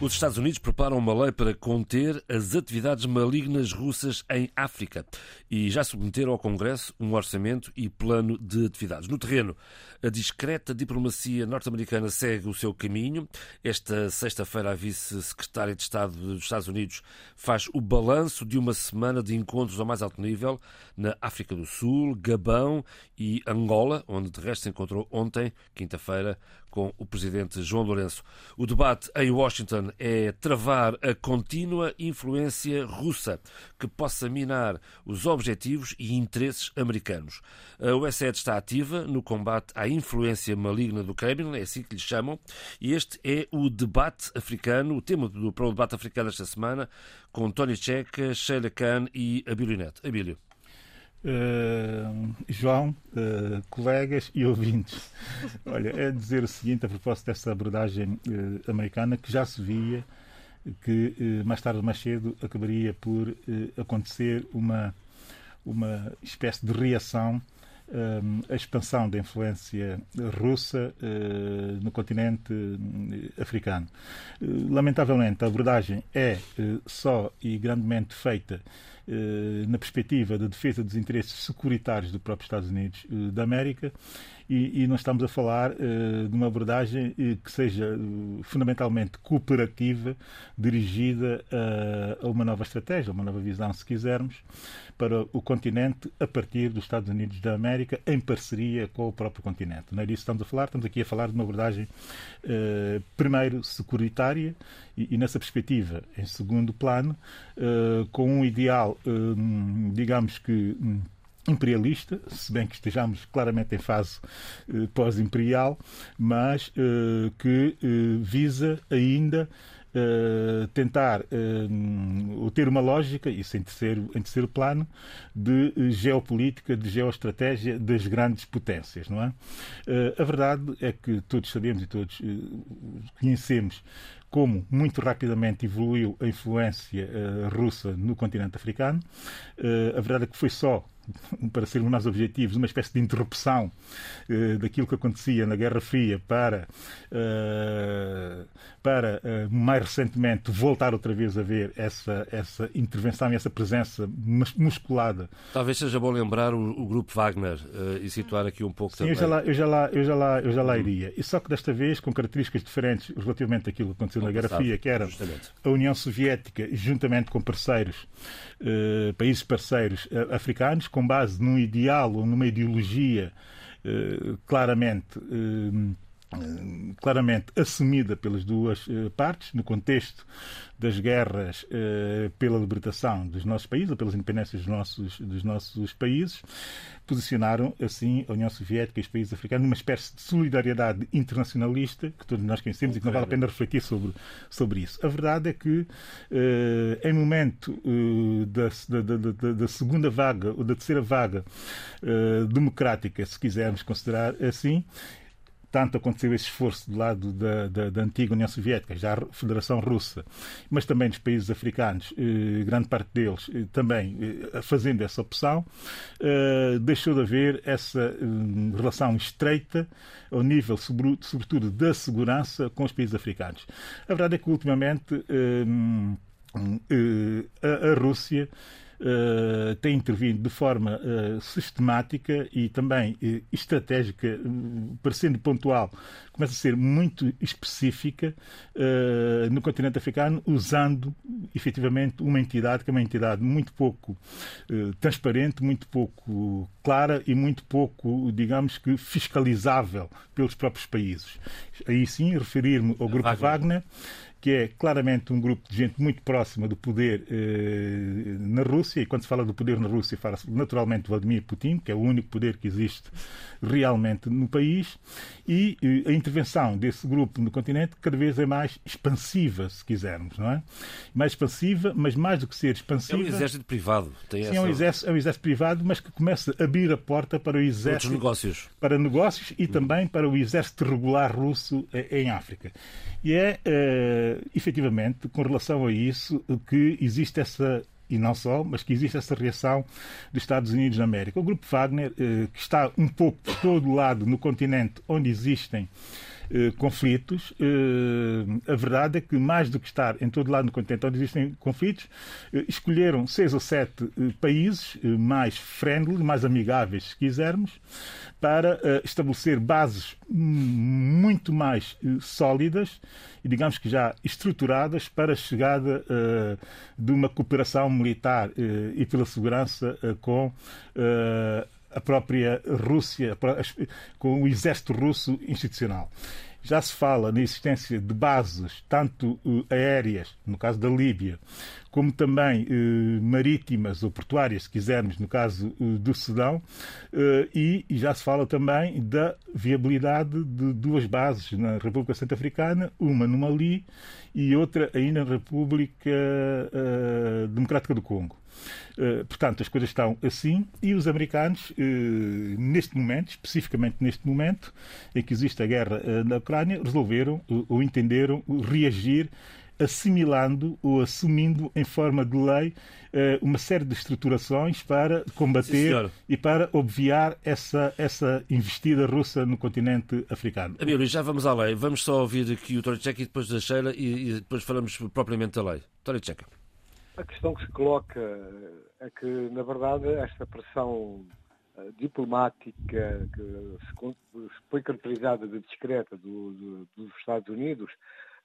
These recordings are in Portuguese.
Os Estados Unidos preparam uma lei para conter as atividades malignas russas em África e já submeteram ao Congresso um orçamento e plano de atividades. No terreno, a discreta diplomacia norte-americana segue o seu caminho. Esta sexta-feira, a vice-secretária de Estado dos Estados Unidos faz o balanço de uma semana de encontros ao mais alto nível na África do Sul, Gabão e Angola, onde de resto se encontrou ontem, quinta-feira, com o presidente João Lourenço. O debate em Washington é travar a contínua influência russa que possa minar os objetivos e interesses americanos. A USAID está ativa no combate à influência maligna do Kremlin, é assim que lhe chamam, e este é o debate africano, o tema do, para o debate africano esta semana, com Tony Checa, Sheila Khan e Abílio Neto. Abílio. Uh, João, uh, colegas e ouvintes, olha, é dizer o seguinte a propósito dessa abordagem uh, americana que já se via que mais tarde ou mais cedo acabaria por acontecer uma, uma espécie de reação a expansão da influência russa no continente africano. Lamentavelmente, a abordagem é só e grandemente feita eh, na perspectiva da defesa dos interesses securitários do próprio Estados Unidos eh, da América e, e nós estamos a falar uh, de uma abordagem que seja fundamentalmente cooperativa, dirigida a uma nova estratégia, a uma nova visão, se quisermos, para o continente a partir dos Estados Unidos da América, em parceria com o próprio continente. Não é disso que estamos a falar, estamos aqui a falar de uma abordagem, primeiro, securitária e, e, nessa perspectiva, em segundo plano, com um ideal, digamos que imperialista, se bem que estejamos claramente em fase eh, pós-imperial, mas eh, que eh, visa ainda tentar uh, ou ter uma lógica, isso em terceiro, em terceiro plano, de geopolítica, de geoestratégia das grandes potências, não é? A verdade é que todos sabemos e todos conhecemos como muito rapidamente evoluiu a influência russa no continente africano. a verdade é que foi só para sermos mais objetivos, uma espécie de interrupção uh, daquilo que acontecia na Guerra Fria para, uh, para uh, mais recentemente voltar outra vez a ver essa, essa intervenção e essa presença musculada. Talvez seja bom lembrar o, o grupo Wagner e situar aqui um pouco Sim, também. Eu já, lá, eu, já lá, eu, já lá, eu já lá uhum. iria. E só que desta vez com características diferentes relativamente àquilo que aconteceu na Guerra Fria, que era justamente. a União Soviética, juntamente com parceiros, países parceiros africanos, com base num ideal ou numa ideologia eh, claramente eh, claramente assumida pelas duas eh, partes no contexto das guerras pela libertação dos nossos países ou pelas independências dos nossos, dos nossos países posicionaram assim a União Soviética e os países africanos numa espécie de solidariedade internacionalista que todos nós conhecemos e que não vale a pena refletir sobre, sobre isso. A verdade é que eh, em momento eh, da, da, da, da, segunda vaga ou da terceira vaga eh, democrática, se quisermos considerar assim, tanto aconteceu esse esforço do lado da, da, da, antiga União Soviética, já a Federação Russa, mas também dos países africanos, eh, grande parte deles eh, também eh, fazendo essa opção, eh, deixou de haver essa eh, relação estreita ao nível, sobretudo, da segurança com os países africanos. A verdade é que, ultimamente, eh, a, a Rússia uh, tem intervindo de forma uh, sistemática e também uh, estratégica, parecendo pontual, começa a ser muito específica no continente africano, usando efetivamente uma entidade que é uma entidade muito pouco transparente, muito pouco clara e muito pouco, digamos que, fiscalizável pelos próprios países. Aí sim, referir-me ao Grupo Wagner, Wagner que é claramente um grupo de gente muito próxima do poder eh, na Rússia, e quando se fala do poder na Rússia, fala-se naturalmente de Vladimir Putin, que é o único poder que existe realmente no país, e a intervenção desse grupo no continente cada vez é mais expansiva, se quisermos, não é? Mais expansiva, mas mais do que ser expansiva... É um exército privado. Tem sim, essa... é, um exército, é um exército privado, mas que começa a abrir a porta para o exército... Outros negócios. Para negócios e também para o exército regular russo eh, em África. E é, uh, efetivamente, com relação a isso, que existe essa e não só, mas que existe essa reação dos Estados Unidos da América. O Grupo Wagner, eh, que está um pouco por todo lado no continente onde existem eh, conflitos. Eh, a verdade é que, mais do que estar em todo lado no continente onde existem conflitos, eh, escolheram seis ou sete países mais friendly, mais amigáveis, se quisermos, para estabelecer bases muito mais sólidas e, digamos que já estruturadas para a chegada de uma cooperação militar e pela segurança com a própria Rússia, com o exército russo institucional. Já se fala na existência de bases, tanto uh, aéreas, no caso da Líbia, como também uh, marítimas ou portuárias, se quisermos, no caso uh, do Sudão, e, e, já se fala também da viabilidade de duas bases na República Centro-Africana, uma no Mali e outra ainda na República Democrática do Congo. Eh, portanto, as coisas estão assim e os americanos, eh, neste momento, especificamente neste momento em que existe a guerra eh, na Ucrânia, resolveram ou entenderam reagir assimilando ou assumindo em forma de lei uma série de estruturações para combater Sim, e para obviar essa, essa investida russa no continente africano. Abílio, já vamos à lei. Vamos só ouvir aqui o Tcheca e depois da Sheila e, e depois falamos propriamente da lei. Tcheca. A questão que se coloca é que, na verdade, esta pressão uh, diplomática que foi caracterizada de discreta do, do, dos Estados Unidos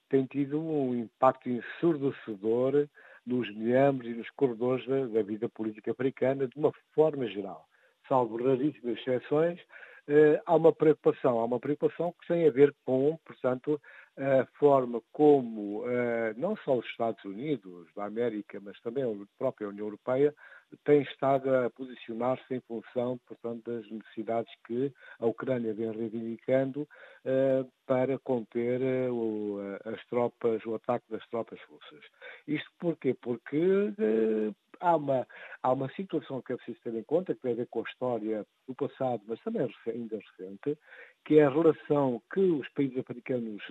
tem tido um impacto ensurdecedor nos meandros e nos corredores da, da, vida política africana de uma forma geral. Salvo raríssimas exceções, há uma preocupação, há uma preocupação que tem a ver com, portanto, a forma como uh, não só os Estados Unidos da América, mas também a própria União Europeia tem estado a posicionar-se em função, portanto, das necessidades que a Ucrânia vem reivindicando uh, para conter uh, as tropas, o ataque das tropas russas. Isto porquê? Porque há, uma, há uma situação que é preciso ter em conta, que tem a ver com a história do passado, mas também ainda recente, que é a relação que os países africanos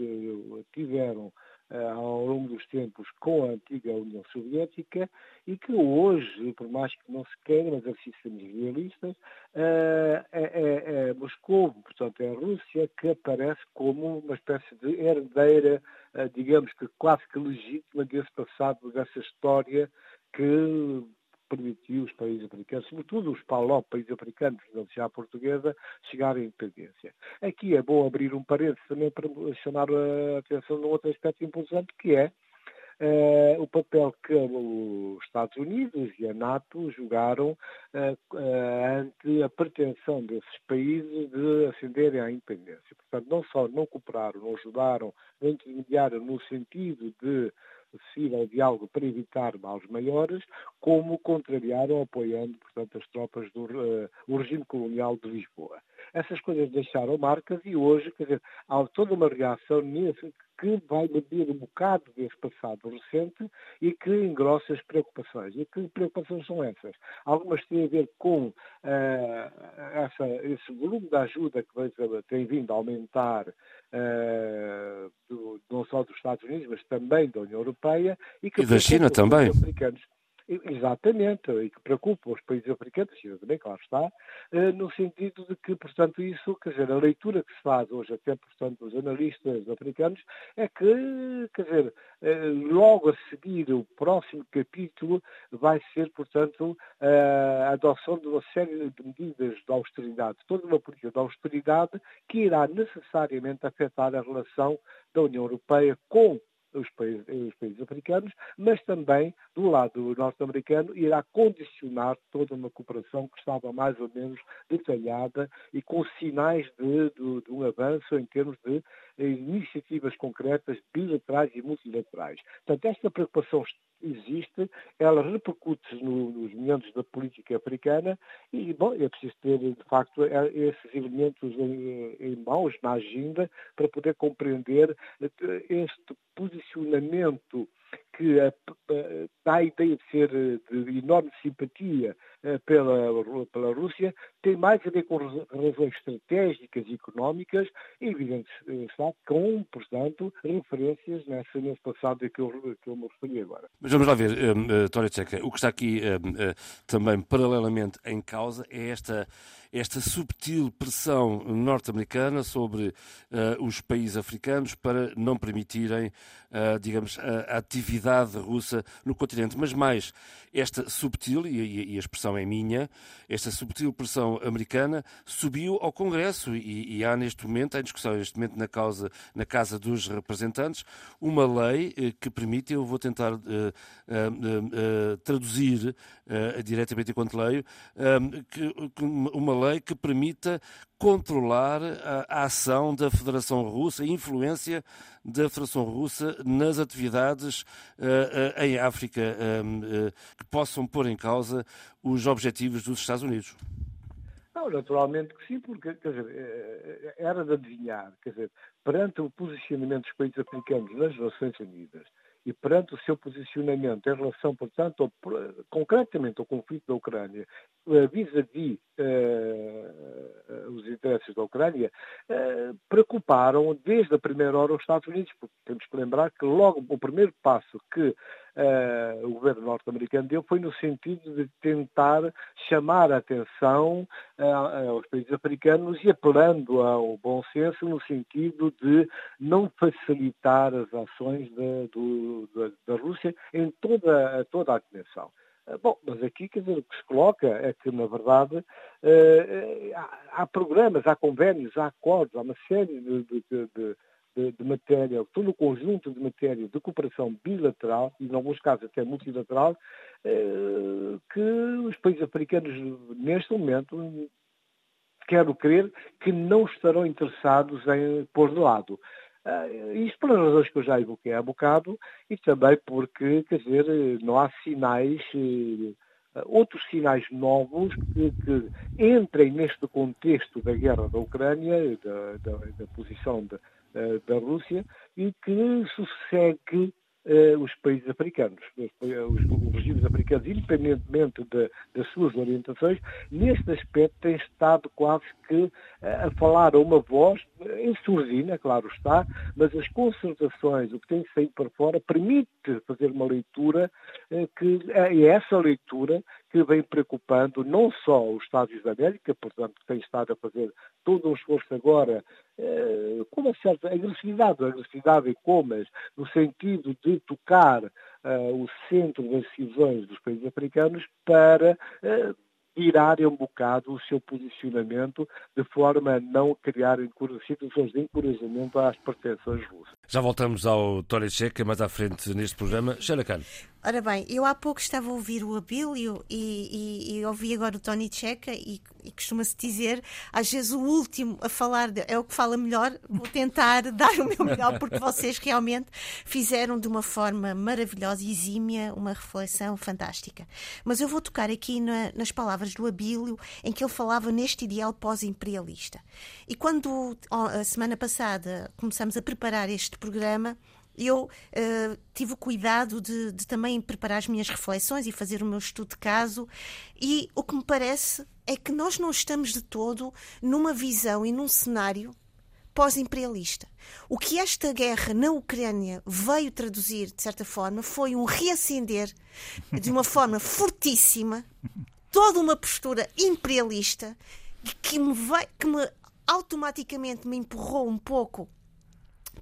tiveram eh, ao longo dos tempos com a antiga União Soviética e que hoje, por mais que não se queira, mas preciso sermos realistas, é, é, é Moscou, portanto é a Rússia, que aparece como uma espécie de herdeira, eh, digamos que quase que legítima desse passado, dessa história que permitiu os países africanos, sobretudo os PALOP, países africanos da já portuguesa, chegar à independência. Aqui é bom abrir um parênteses também para chamar a atenção num outro aspecto importante, que é Uh, o papel que os Estados Unidos e a NATO jogaram uh, uh, ante a pretensão desses países de ascenderem à independência. Portanto, não só não cooperaram, não ajudaram, não intermediaram no sentido de acessível diálogo para evitar males maiores, como contrariaram, apoiando, portanto, as tropas do uh, regime colonial de Lisboa. Essas coisas deixaram marcas e hoje, quer dizer, há toda uma reação nesse que vai beber um bocado desse passado recente e que engrossa as preocupações. E que preocupações são essas? Algumas têm a ver com uh, essa, esse volume de ajuda que tem vindo a aumentar uh, do, não só dos Estados Unidos, mas também da União Europeia. E, que e da China também. Africanos. Exatamente, e que preocupa os países africanos, e também, claro está, eh, no sentido de que, portanto, isso, quer dizer, a leitura que se faz hoje, até, portanto, dos analistas africanos, é que, quer dizer, eh, logo a seguir, o próximo capítulo vai ser, portanto, a adoção de uma série de medidas de austeridade, toda uma política de austeridade que irá necessariamente afetar a relação da União Europeia com os países, os países africanos, mas também, do lado norte-americano, irá condicionar toda uma cooperação que estava mais ou menos detalhada e com sinais de, de, de um avanço em termos de iniciativas concretas bilaterais e multilaterais. Portanto, esta preocupação existe, ela repercute no, nos momentos da política africana e, bom, é preciso ter, de facto, é, esses elementos em, em mãos, na agenda, para poder compreender este posicionamento que dá a ideia de ser de enorme simpatia pela, pela Rússia, tem mais a ver com razões estratégicas e económicas, e evidente está com, portanto, referências nessa, nesse passado que eu, que eu me referi agora. Mas vamos lá ver, uh, Tória Tcheca, o que está aqui uh, uh, também paralelamente em causa é esta esta subtil pressão norte-americana sobre uh, os países africanos para não permitirem, digamos, a, a, atividade russa no continente. Mas mais, esta subtil, e, e, a expressão é minha, esta subtil pressão americana subiu ao Congresso e, e há neste momento, há discussão neste momento na, causa, na Casa dos Representantes, uma lei uh, que permite, eu vou tentar traduzir diretamente enquanto leio, que, uma lei que permita controlar a, ação da Federação Russa, a influência da Federação Russa nas atividades uh, uh, em África uh, que possam pôr em causa os objetivos dos Estados Unidos. Não, naturalmente que sim, porque dizer, era de adivinhar, quer dizer, perante o posicionamento dos países africanos nas Nações Unidas, e perante o seu posicionamento em relação, portanto, ao, concretamente ao conflito da Ucrânia, eh, vis-à-vis uh, os interesses da Ucrânia, uh, preocuparam desde a primeira hora os Estados Unidos, porque temos que lembrar que logo o primeiro passo que uh, o governo norte-americano deu foi no sentido de tentar chamar a atenção uh, aos países africanos e apelando ao bom senso no sentido de não facilitar as ações de, do, da, da, Rússia em toda, toda a dimensão. Bom, mas aqui, quer dizer, o que se coloca é que, na verdade, há, há, programas, há convênios, há acordos, há uma série de, de, de de, de, matéria, todo o conjunto de matéria de cooperação bilateral, e em alguns casos até multilateral, eh, que os países africanos, neste momento, quero crer que não estarão interessados em pôr de lado. Uh, isto pelas razões que eu já evoquei há bocado e também porque, quer dizer, não há sinais, uh, outros sinais novos que, que, entrem neste contexto da guerra da Ucrânia, da, da, da posição de, eh, da Rússia e que sucede eh, os países africanos, os, os, regimes africanos, independentemente de, das suas orientações, neste aspecto têm estado quase que eh, a falar a uma voz, em surdina, claro está, mas as concertações, o que tem saído para fora, permite fazer uma leitura que é essa leitura que vem preocupando não só os Estados da América, portanto, que tem estado a fazer todo um esforço agora com uma certa agressividade, agressividade em comas, no sentido de tocar o centro das decisões dos países africanos para virarem um bocado o seu posicionamento de forma a não criar situações de encorajamento às pretensões russas. Já voltamos ao Tória Checa mais à frente neste programa. Sheila Ora bem, eu há pouco estava a ouvir o Abílio e, e, e ouvi agora o Tony Checa e, e costuma-se dizer, às vezes o último a falar de, é o que fala melhor, vou tentar dar o meu melhor porque vocês realmente fizeram de uma forma maravilhosa e exímia uma reflexão fantástica. Mas eu vou tocar aqui na, nas palavras do Abílio em que ele falava neste ideal pós-imperialista. E quando a semana passada começamos a preparar este programa, eu uh, tive o cuidado de, de, também preparar as minhas reflexões e fazer o meu estudo de caso, e o que me parece é que nós não estamos de todo numa visão e num cenário pós-imperialista. O que esta guerra na Ucrânia veio traduzir, de certa forma, foi um reacender de uma forma fortíssima toda uma postura imperialista que me, veio, que me automaticamente me empurrou um pouco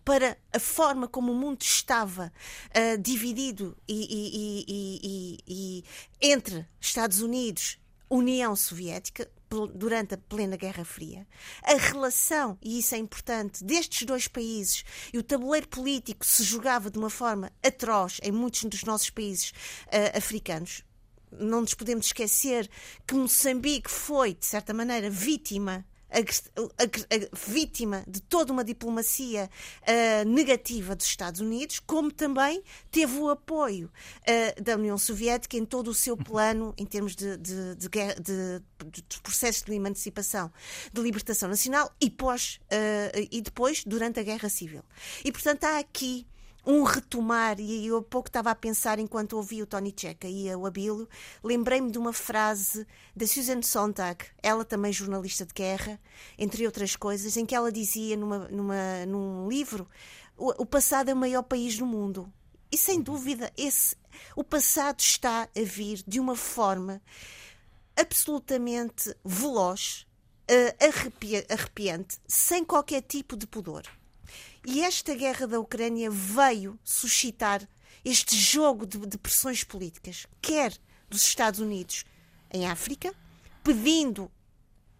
para a forma como o mundo estava uh, dividido e, e, e, e, entre Estados Unidos, União Soviética, durante a plena Guerra Fria. A relação, e isso é importante, destes dois países e o tabuleiro político se jogava de uma forma atroz em muitos dos nossos países uh, africanos. Não nos podemos esquecer que Moçambique foi, de certa maneira, vítima a, a, vítima de toda uma diplomacia uh, negativa dos Estados Unidos, como também teve o apoio uh, da União Soviética em todo o seu plano em termos de, de, de, de, de de emancipação, de libertação nacional e, pós, uh, e depois durante a Guerra Civil. E, portanto, há aqui um retomar, e eu há pouco estava a pensar enquanto ouvi o Tony Checa e o Abílio, lembrei-me de uma frase da Susan Sontag, ela também jornalista de guerra, entre outras coisas, em que ela dizia numa, numa, num livro: o, o passado é o maior país do mundo. E sem dúvida, esse, o passado está a vir de uma forma absolutamente veloz, uh, arrepiante, sem qualquer tipo de pudor. E esta guerra da Ucrânia veio suscitar este jogo de, de pressões políticas, quer dos Estados Unidos em África, pedindo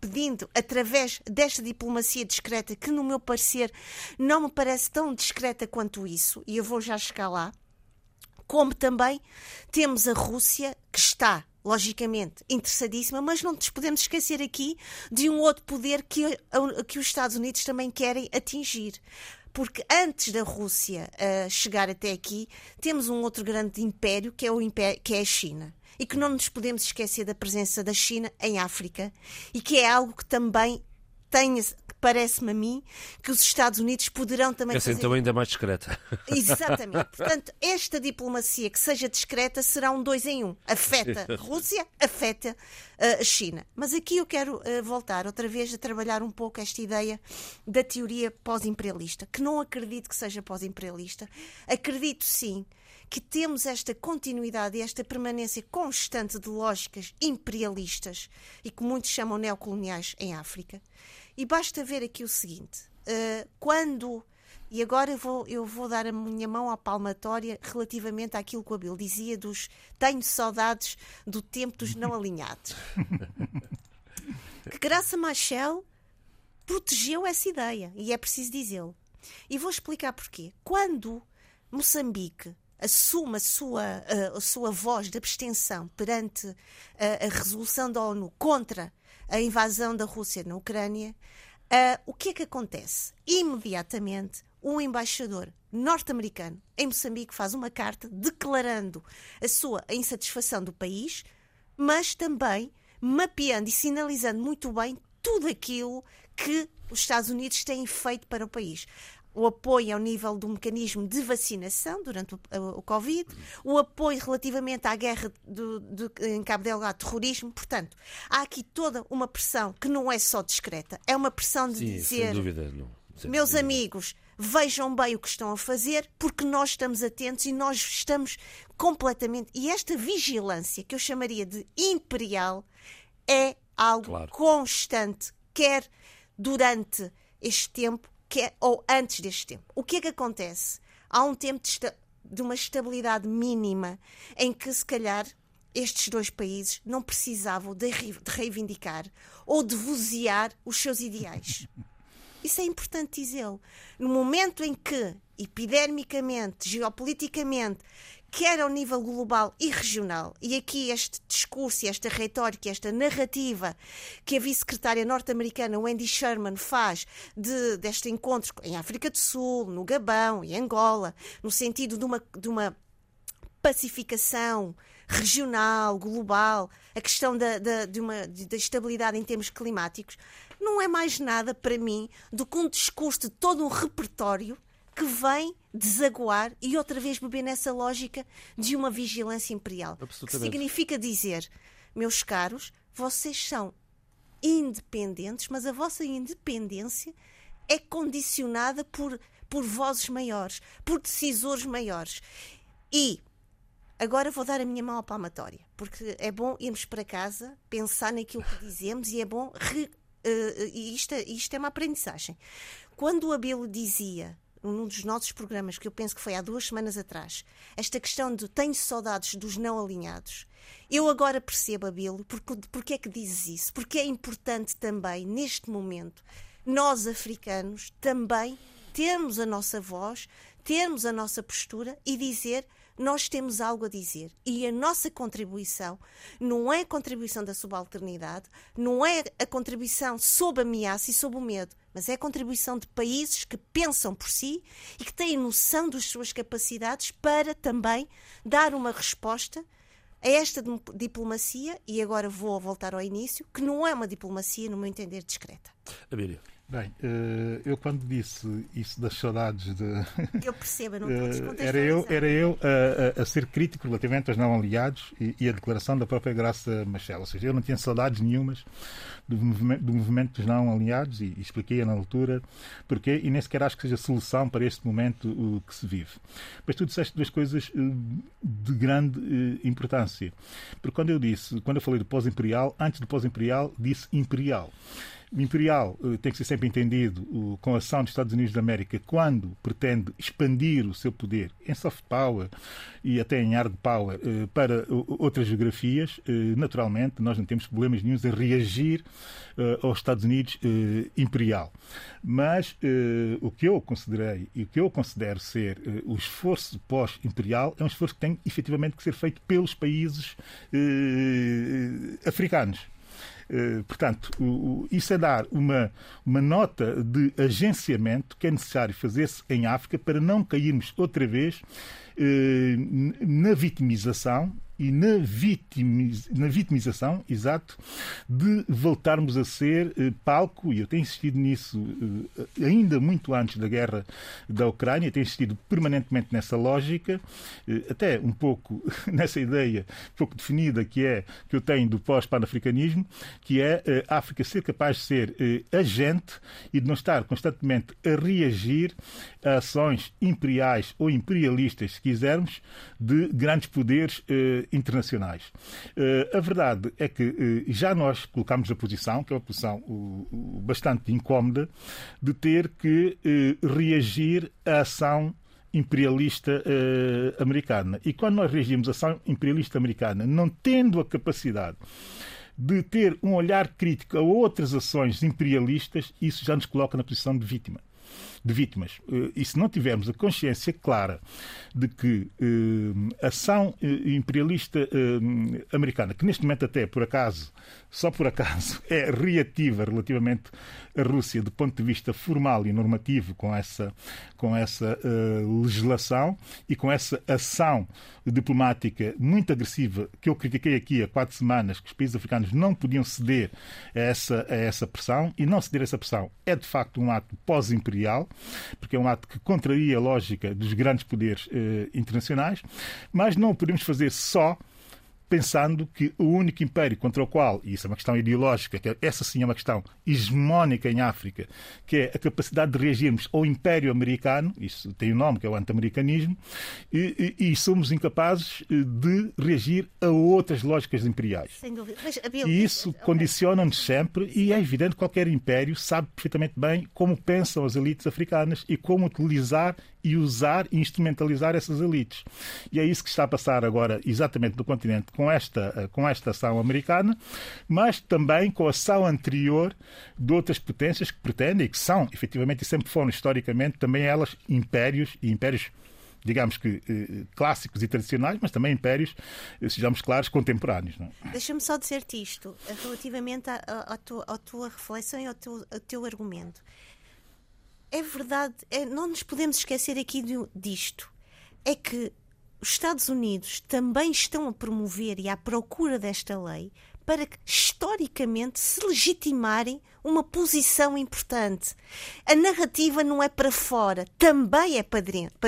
pedindo através desta diplomacia discreta, que no meu parecer não me parece tão discreta quanto isso, e eu vou já chegar lá, como também temos a Rússia que está logicamente interessadíssima, mas não nos podemos esquecer aqui de um outro poder que, que os Estados Unidos também querem atingir porque antes da Rússia uh, chegar até aqui, temos um outro grande império que é, o império, que é a China. E que não nos podemos esquecer da presença da China em África e que é algo que também tem, parece-me a mim, que os Estados Unidos poderão também Essa fazer... então ainda mais discreta. Exatamente. Portanto, esta diplomacia que seja discreta será um dois em um. Afeta a Rússia, afeta a China. Mas aqui eu quero uh, voltar outra vez a trabalhar um pouco esta ideia da teoria pós-imperialista, que não acredito que seja pós-imperialista. Acredito sim que temos esta continuidade e esta permanência constante de lógicas imperialistas e que muitos chamam neocoloniais em África. E basta ver aqui o seguinte: uh, quando. E agora eu vou, eu vou dar a minha mão à palmatória relativamente àquilo que o Abel dizia dos tenho saudades do tempo dos não alinhados. que Graça Machel protegeu essa ideia, e é preciso dizê-lo. E vou explicar porquê. Quando Moçambique assume a sua, a, a sua voz de abstenção perante a, a, resolução da ONU contra a invasão da Rússia na Ucrânia, uh, o que é que acontece? Imediatamente, o embaixador norte-americano em Moçambique faz uma carta declarando a sua insatisfação do país, mas também mapeando e sinalizando muito bem tudo aquilo que os Estados Unidos têm feito para o país o apoio ao nível do mecanismo de vacinação durante o, o Covid, o apoio relativamente à guerra do, do, em Cabo Delgado, terrorismo. Portanto, há aqui toda uma pressão que não é só discreta, é uma pressão de Sim, dizer: sem dúvida, não. Sem meus dúvida. amigos, vejam bem o que estão a fazer, porque nós estamos atentos e nós estamos completamente. E esta vigilância, que eu chamaria de imperial, é algo Claro. constante, quer durante este tempo, quer, ou antes deste tempo. O que é que acontece? Há um tempo de, de uma estabilidade mínima em que, se calhar, estes dois países não precisavam de, re- de reivindicar ou de vozear os seus ideais. Isso é importante dizê-lo. No momento em que, epidermicamente, geopoliticamente, quer ao nível global e regional, e aqui este discurso, esta retórica, esta narrativa que a vice-secretária norte-americana Wendy Sherman faz de, deste encontro em África do Sul, no Gabão e Angola, no sentido de uma, de uma pacificação regional, global, a questão da, da, de uma, da estabilidade em termos climáticos, não é mais nada para mim do que um discurso de todo um repertório que vem desaguar e outra vez beber nessa lógica de uma vigilância imperial. Que significa dizer, meus caros, vocês são independentes, mas a vossa independência é condicionada por, por vozes maiores, por decisores maiores. E agora vou dar a minha mão à palmatória, porque é bom irmos para casa, pensar naquilo que dizemos e é bom. re- e isto, é- isto é uma aprendizagem. Quando o Abelo dizia, num dos nossos programas, que eu penso que foi há duas semanas atrás, esta questão de tenho saudades dos não alinhados, eu agora percebo, Abelo, porque, porque é que dizes isso? Porque é importante também, neste momento, nós africanos também termos a nossa voz, termos a nossa postura e dizer nós temos algo a dizer. E a nossa contribuição não é a contribuição da subalternidade, não é a contribuição sob ameaça e sob o medo, mas é a contribuição de países que pensam por si e que têm noção das suas capacidades para também dar uma resposta a esta diplomacia, e agora vou voltar ao início, que não é uma diplomacia, no meu entender, discreta. Abílio. Bem, eh, eu quando disse isso das saudades de. Eu percebo, não estou Era eu, era eu a, a, a, ser crítico relativamente aos não aliados e, e, a declaração da própria Graça Machel. Ou seja, eu não tinha saudades nenhumas do movimento, do movimento dos não aliados e, e expliquei na altura porquê e nem sequer acho que seja solução para este momento uh, que se vive. Mas tu disseste duas coisas uh, de grande uh, importância. Porque quando eu disse, quando eu falei do pós-imperial, antes do pós-imperial, disse imperial. O imperial uh, tem que ser sempre entendido com a ação dos Estados Unidos da América quando pretende expandir o seu poder em soft power e até em hard power uh, para outras geografias. naturalmente, nós não temos problemas nenhums em reagir aos Estados Unidos imperial. Mas o que eu considerei e o que eu considero ser o esforço pós-imperial é um esforço que tem efetivamente que ser feito pelos países africanos. Eh, portanto, isso é dar uma, uma nota de agenciamento que é necessário fazer-se em África para não cairmos outra vez na vitimização e na, vitimiz, na vitimização, exato, de voltarmos a ser eh, palco, e eu tenho insistido nisso eh, ainda muito antes da guerra da Ucrânia, tenho insistido permanentemente nessa lógica, eh, até um pouco nessa ideia pouco definida que é que eu tenho do pós-panafricanismo, que é eh, a África ser capaz de ser eh, agente e de não estar constantemente a reagir a ações imperiais ou imperialistas, se quisermos, de grandes poderes eh, internacionais. Uh, a verdade é que uh, já nós colocámos a posição, que é uma posição uh, bastante incómoda, de ter que reagir à ação imperialista americana. E quando nós reagimos à ação imperialista americana, não tendo a capacidade de ter um olhar crítico a outras ações imperialistas, isso já nos coloca na posição de vítima de vítimas. Eh, e se não tivermos a consciência clara de que a eh, ação eh, imperialista americana, que neste momento até por acaso, só por acaso, é reativa relativamente à Rússia do ponto de vista formal e normativo com essa, com essa uh, legislação e com essa ação diplomática muito agressiva que eu critiquei aqui há quatro semanas, que os países africanos não podiam ceder a essa, a essa pressão, e não ceder a essa pressão é de facto um ato pós-imperial, porque é um ato que contraria a lógica dos grandes poderes eh, internacionais, mas não podemos fazer só pensando que o único império contra o qual, e isso é uma questão ideológica, que essa sim é uma questão hegemónica em África, que é a capacidade de reagirmos ao império americano, isso tem um nome que é o anti-americanismo, e, e, e, somos incapazes eh, de reagir a outras lógicas imperiais. Sem dúvida. Mas, e isso condiciona-nos sempre, e é evidente que qualquer império sabe perfeitamente bem como pensam as elites africanas e como utilizar e usar e instrumentalizar essas elites. E é isso que está a passar agora exatamente no continente com esta, eh, com esta ação americana, mas também com a ação anterior de outras potências que pretendem, e que são, efetivamente, e sempre foram historicamente, também elas impérios e impérios digamos que eh, clássicos e tradicionais, mas também impérios, eh, sejamos claros, contemporâneos. É? Deixa-me só dizer-te isto, relativamente à, tua, tua, reflexão e ao teu, ao teu argumento. É verdade, é, não nos podemos esquecer aqui disto. É que os Estados Unidos também estão a promover e à procura desta lei para que, historicamente, se legitimarem uma posição importante. A narrativa não é para fora, também é para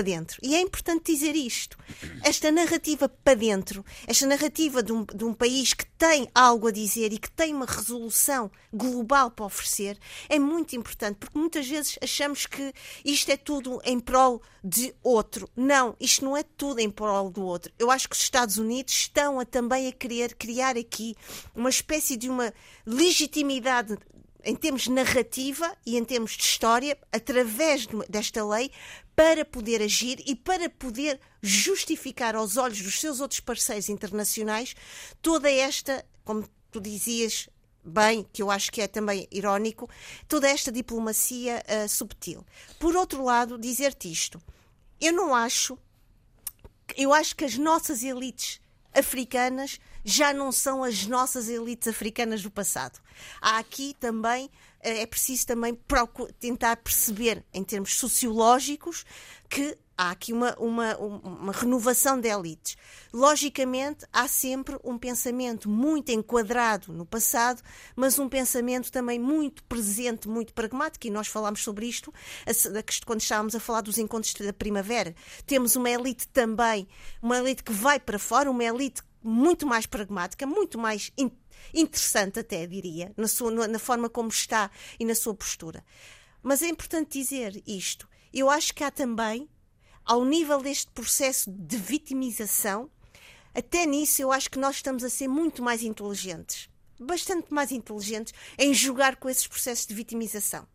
dentro. E é importante dizer isto. Esta narrativa para dentro, esta narrativa de um, de um país que tem algo a dizer e que tem uma resolução global para oferecer, é muito importante, porque muitas vezes achamos que isto é tudo em prol de outro. Não, isto não é tudo em prol do outro. Eu acho que os Estados Unidos estão a, também a querer criar aqui uma espécie de uma legitimidade em termos de narrativa e em termos de história, através desta lei, para poder agir e para poder justificar aos olhos dos seus outros parceiros internacionais toda esta, como tu dizias bem, que eu acho que é também irónico, toda esta diplomacia uh, subtil. Por outro lado, dizer-te isto, eu não acho, eu acho que as nossas elites africanas já não são as nossas elites africanas do passado. Há aqui também eh, é preciso também tentar perceber, em termos sociológicos, que há aqui uma, uma, uma renovação de elites. Logicamente, há sempre um pensamento muito enquadrado no passado, mas um pensamento também muito presente, muito pragmático, e nós falámos sobre isto quando estávamos a falar dos encontros da primavera. Temos uma elite também, uma elite que vai para fora, uma elite muito mais pragmática, muito mais interessante, até diria, na, sua, na forma como está e na sua postura. Mas é importante dizer isto. Eu acho que há também ao nível deste processo de vitimização, até nisso eu acho que nós estamos a ser muito mais inteligentes, bastante mais inteligentes, em jogar com esses processos de vitimização.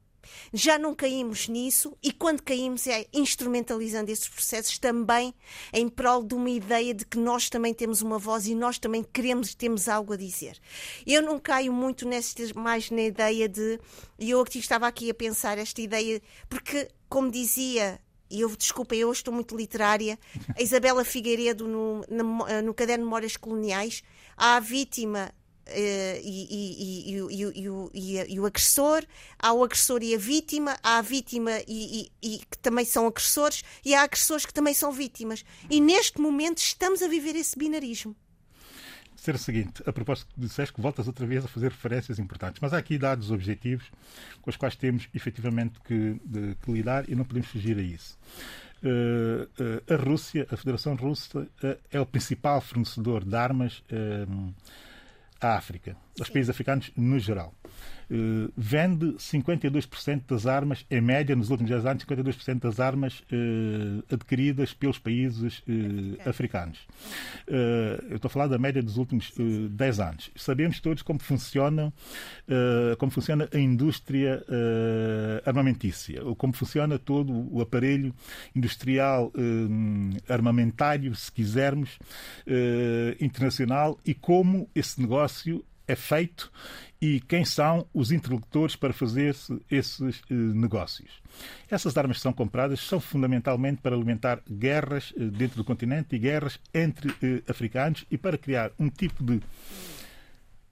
Já não caímos nisso e quando caímos é instrumentalizando esses processos também em prol de uma ideia de que nós também temos uma voz e nós também queremos temos algo a dizer. Eu não caio muito mais na ideia de e eu estava aqui a pensar esta ideia porque como dizia e eu, desculpa, eu estou muito literária, a Isabela Figueiredo no, no, no caderno Memórias Coloniais, há a vítima e, e, e, e, o agressor, há o agressor e a vítima, há a vítima e, que também são agressores, e há agressores que também são vítimas. E neste momento estamos a viver esse binarismo ser o seguinte, a propósito que disseste que voltas outra vez a fazer referências importantes, mas há aqui dados objetivos com os quais temos efetivamente que, de, que lidar e não podemos fugir a isso. Uh, uh, a Rússia, a Federação Russa, uh, é o principal fornecedor de armas à África, aos países africanos no geral. Uh, vende 52% das armas, em média, nos últimos 10 anos, 52% das armas uh, adquiridas pelos países uh, africanos. eu estou a falar da média dos últimos 10 anos. Sabemos todos como funciona, como funciona a indústria armamentícia, ou como funciona todo o aparelho industrial armamentário, se quisermos, internacional, e como esse negócio é feito e quem são os interlocutores para fazer esses eh, negócios. Essas armas que são compradas são fundamentalmente para alimentar guerras eh, dentro do continente e guerras entre eh, africanos e para criar um tipo de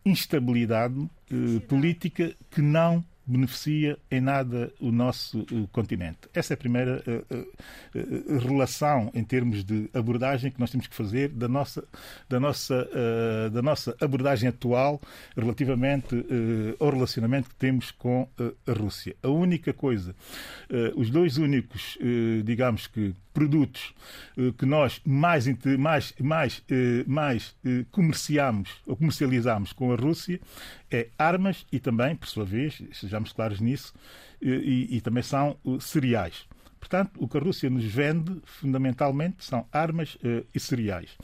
instabilidade política que não beneficia em nada o nosso uh, continente. Essa é a primeira uh, uh, relação em termos de abordagem que nós temos que fazer da nossa, da nossa, da nossa abordagem atual relativamente ao relacionamento que temos com a Rússia. A única coisa, os dois únicos, digamos que, produtos que nós mais, mais, mais, mais comerciamos ou comercializamos com a Rússia é armas e também, por sua vez, sejamos claros nisso, e, e, também são cereais. Portanto, o que a Rússia nos vende, fundamentalmente, são armas e cereais.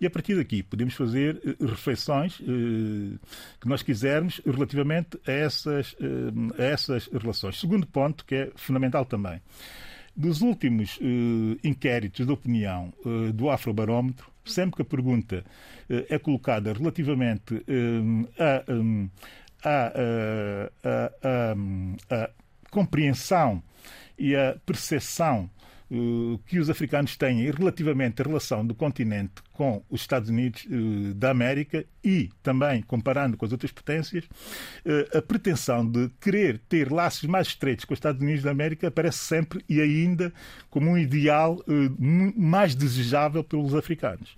E a partir daqui podemos fazer reflexões que nós quisermos relativamente a essas, a essas relações. Segundo ponto, que é fundamental também. Dos últimos inquéritos de opinião do Afrobarómetro, sempre que a pergunta uh, é colocada relativamente um, a, um, a, a, a, compreensão e a percepção uh, que os africanos têm relativamente à relação do continente com os Estados Unidos uh, da América e também comparando com as outras potências, uh, a pretensão de querer ter laços mais estreitos com os Estados Unidos da América aparece sempre e ainda como um ideal mais desejável pelos africanos.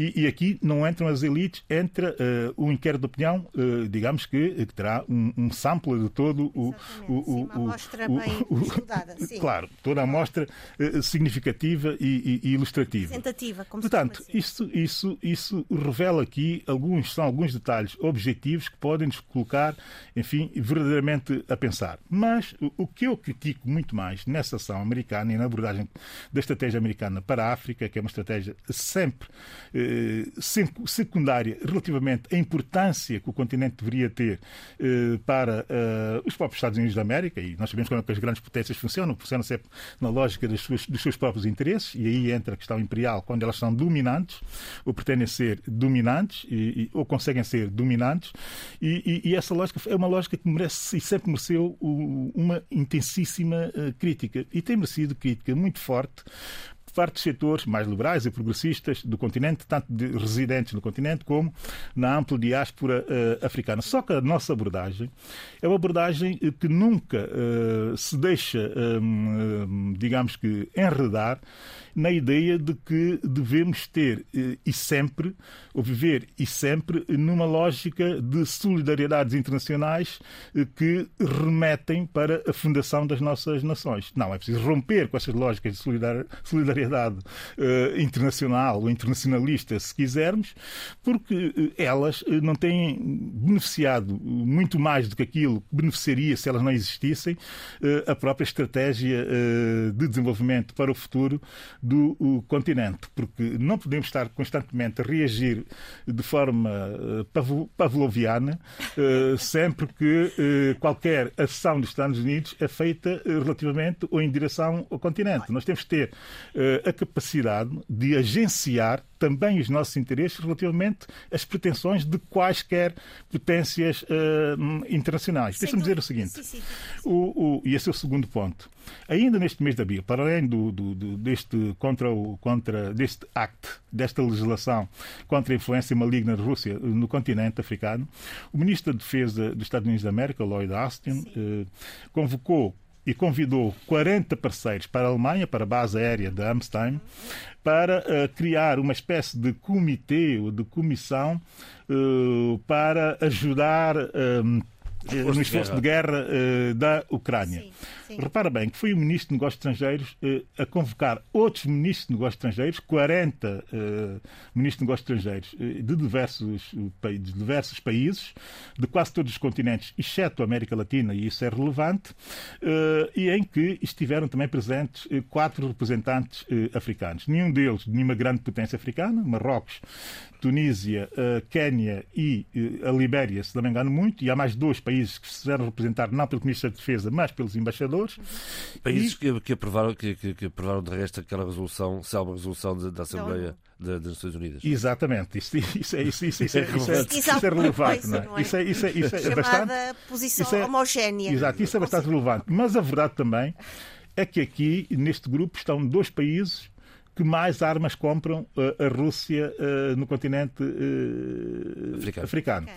E, e, aqui não entram as elites, entra uh, o inquérito de opinião, uh, digamos que, que terá um, um sample de todo o. o, o, uma amostra bem estudada. Sim. Claro, toda a amostra uh, significativa e, e, e ilustrativa. Representativa, como Portanto, isso, isso, isso revela aqui alguns, são alguns detalhes objetivos que podem nos colocar, enfim, verdadeiramente a pensar. Mas o, o que eu critico muito mais nessa ação americana e na abordagem da estratégia americana para a África, que é uma estratégia sempre eh, secundária relativamente à importância que o continente deveria ter eh, para eh, os próprios Estados Unidos da América, e nós sabemos como é que as grandes potências funcionam, funcionam sempre na lógica dos seus, dos seus próprios interesses, e aí entra a questão imperial, quando elas são dominantes, ou pretendem ser dominantes, e, e, ou conseguem ser dominantes, e, e, essa lógica é uma lógica que merece e sempre mereceu uma intensíssima crítica, e tem merecido crítica muito forte parte dos setores mais liberais e progressistas do continente, tanto de residentes no continente como na ampla diáspora uh, africana. Só que a nossa abordagem é uma abordagem que nunca uh, se deixa, um, digamos que, enredar na ideia de que devemos ter eh, e sempre, ou viver e sempre, numa lógica de solidariedades internacionais eh, que remetem para a fundação das nossas nações. Não, é preciso romper com essas lógicas de solidariedade eh, internacional ou internacionalista, se quisermos, porque elas não têm beneficiado muito mais do que aquilo que beneficiaria se elas não existissem a própria estratégia de desenvolvimento para o futuro do continente, porque não podemos estar constantemente a reagir de forma uh, pavloviana uh, sempre que uh, qualquer ação dos Estados Unidos é feita relativamente ou em direção ao continente. Nós temos que ter a capacidade de agenciar também os nossos interesses relativamente às pretensões de quaisquer potências internacionais. Deixa-me dizer o seguinte, sim, sim. O, o, e esse é o segundo ponto. Ainda neste mês de abril, para além do, do, do, deste, contra o, contra, deste acto, desta legislação contra a influência maligna da Rússia no continente africano, o Ministro da Defesa dos Estados Unidos da América, Lloyd Austin, eh, convocou e convidou 40 parceiros para a Alemanha, para a base aérea de Amstein, para uh, criar uma espécie de comitê ou de comissão uh, para ajudar. Uh, no esforço de guerra, uh, da Ucrânia. Sim, sim. Repara bem que foi o Ministro de Negócios Estrangeiros uh, a convocar outros Ministros de Negócios Estrangeiros, 40 uh, Ministros de Negócios Estrangeiros de diversos, de diversos países, de quase todos os continentes, exceto a América Latina, e isso é relevante, e em que estiveram também presentes quatro representantes africanos. Nenhum deles de nenhuma grande potência africana, Marrocos, Tunísia, Quénia e a Libéria, se não me engano muito, e há mais dois países que se fizeram representar não pelo Ministro da Defesa, mas pelos embaixadores. Países e... que, que, aprovaram, que, que, que, aprovaram de resto aquela resolução, célula resolução de, da Assembleia das Nações Unidas. Exatamente, isso, isso, é, isso, isso, isso, é, isso, é, isso é relevante. Não é? Isso é, isso é, isso é bastante. posição isso é, homogénea. Exato, isso é bastante relevante. Mas a verdade também é que aqui, neste grupo, estão dois países que mais armas compram uh, a Rússia uh, no continente uh, africano. africano.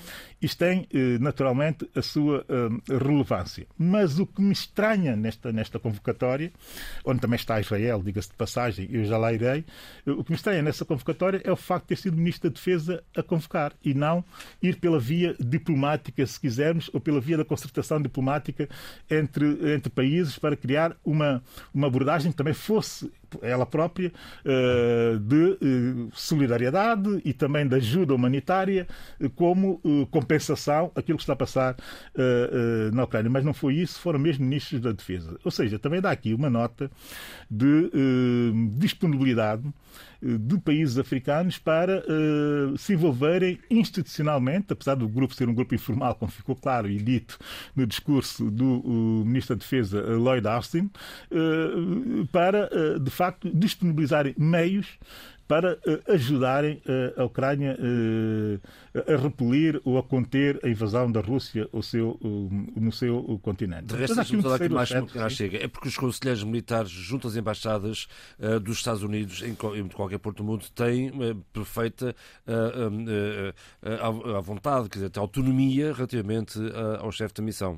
Isto tem, naturalmente, a sua relevância. Mas o que me estranha nesta, nesta convocatória, onde também está Israel, diga-se de passagem, eu já lá irei, o que me estranha nessa convocatória é o facto de ter sido o Ministro da Defesa a convocar e não ir pela via diplomática, se quisermos, ou pela via da concertação diplomática entre, entre países para criar uma, uma abordagem que também fosse ela própria, eh, de eh, solidariedade e também de ajuda humanitária eh, como compensação aquilo que está a passar na Ucrânia. Mas não foi isso, foram mesmo ministros da Defesa. Ou seja, também dá aqui uma nota de disponibilidade de países africanos para uh, se envolverem institucionalmente, apesar do grupo ser um grupo informal, como ficou claro e dito no discurso do uh, Ministro da Defesa Lloyd Austin, uh, para, de facto, disponibilizarem meios para ajudarem a Ucrânia a repelir ou a conter a invasão da Rússia ao seu, no seu continente. De resto, um aqui mais, mais chega. É porque os conselheiros militares junto às embaixadas dos Estados Unidos em, qualquer ponto do mundo têm perfeita à vontade, quer dizer, autonomia relativamente ao chefe da missão.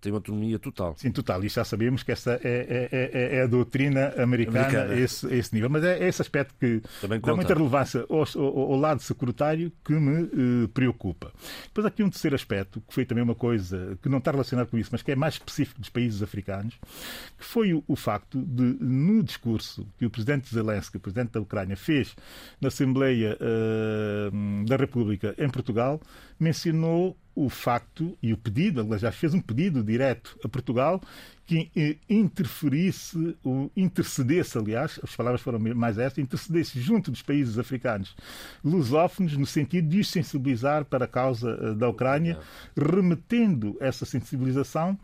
tem uma autonomia total. Sim, total. E já sabemos que essa é, é, é, é a doutrina americana, americana. Esse, esse nível. Mas é, esse aspecto que Também dá muita relevância ao, ao, ao lado securitário que me preocupa. Depois há aqui um terceiro aspecto, que foi também uma coisa que não está relacionado com isso, mas que é mais específico dos países africanos, que foi o, o facto de, no discurso que o presidente Zelensky, o presidente da Ucrânia, fez na Assembleia uh, da República em Portugal, mencionou o facto e o pedido, ela já fez um pedido direto a Portugal que eh, interferisse, ou intercedesse, aliás, as palavras foram mais estas, intercedesse junto dos países africanos lusófonos no sentido de os sensibilizar para a causa eh, da Ucrânia, remetendo essa sensibilização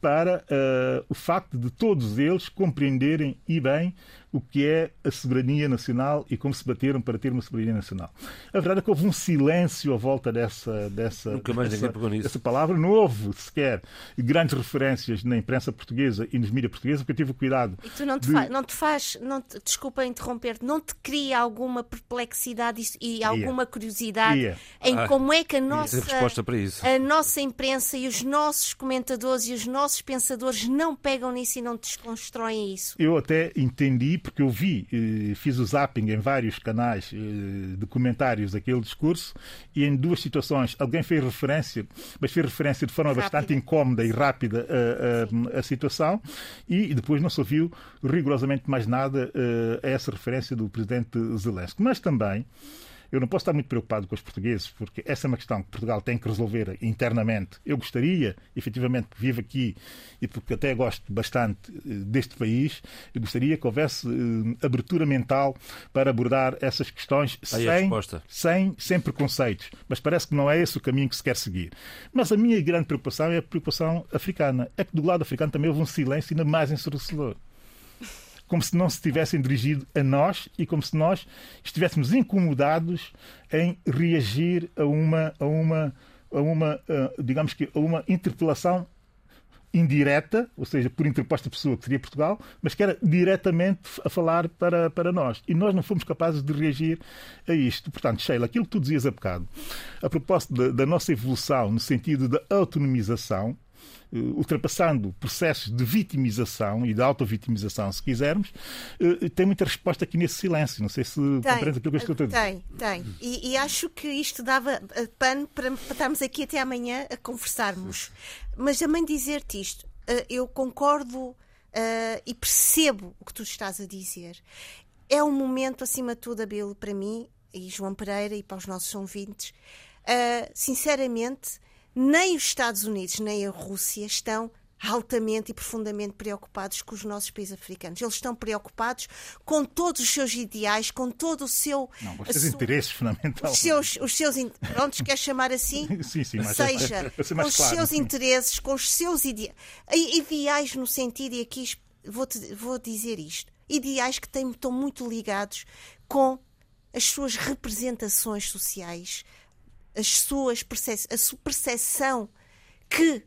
para uh, o facto de todos eles compreenderem e bem o que é a soberania nacional e como se bateram para ter uma soberania nacional. A verdade é que houve um silêncio à volta dessa, dessa, Nunca mais dessa, pegou nisso. dessa palavra. Não houve sequer grandes referências na imprensa portuguesa e nos mídias portugueses, porque eu tive o cuidado. E tu não te, de... fa não te faz, não te, desculpa interromper, não te cria alguma perplexidade e, e alguma curiosidade Ia. em Ah, como é que a nossa, resposta para isso. a nossa imprensa e os nossos comentadores e os nossos pensadores não pegam nisso e não desconstroem isso? Eu até entendi, porque eu vi, eh, fiz o zapping em vários canais eh, de comentários daquele discurso e em duas situações alguém fez referência, mas fez referência de forma Rápida. bastante incómoda e rápida a, a- a situação e depois não se ouviu rigorosamente mais nada eh, a essa referência do presidente Zelensky. Mas também eu não posso estar muito preocupado com os portugueses, porque essa é uma questão que Portugal tem que resolver internamente. Eu gostaria, efetivamente, que vivo aqui e porque até gosto bastante eh, deste país, eu gostaria que houvesse eh, abertura mental para abordar essas questões sem, sem, sem preconceitos. Mas parece que não é esse o caminho que se quer seguir. Mas a minha grande preocupação é a preocupação africana. É que do lado africano também houve um silêncio ainda mais ensurdecedor como se não se tivessem dirigido a nós e como se nós estivéssemos incomodados em reagir a uma, a uma, a uma ah, digamos que, a uma interpelação indireta, ou seja, por interposta pessoa, que seria Portugal, mas que era diretamente a falar para, para nós. E nós não fomos capazes de reagir a isto. Portanto, Sheila, aquilo que tu dizias há bocado, a propósito da, da nossa evolução no sentido da autonomização, eh, ultrapassando processos de vitimização e de autovitimização, se quisermos, eh, tem muita resposta aqui nesse silêncio. Não sei se compreendes aquilo que eu estou a dizer. Tem, tem. E, e acho que isto dava eh, pano para, para estarmos aqui até amanhã a conversarmos. Mas também dizer-te isto, eh, eu concordo eh, e percebo o que tu estás a dizer. É um momento, acima de tudo, Abel, para mim, e João Pereira, e para os nossos ouvintes, eh, sinceramente, nem os Estados Unidos nem a Rússia estão altamente e profundamente preocupados com os nossos países africanos. Eles estão preocupados com todos os seus ideais, com todo o seu. Não, os seus sua- interesses fundamentais. os seus, os seus pronto, quer chamar assim? Sim, sim, mas seja, para ser com mais os seus interesses, com os seus ide- i- ideais no sentido, e aqui vou, vou dizer isto, ideais que têm, estão muito ligados com as suas representações sociais, as suas a sua percepção que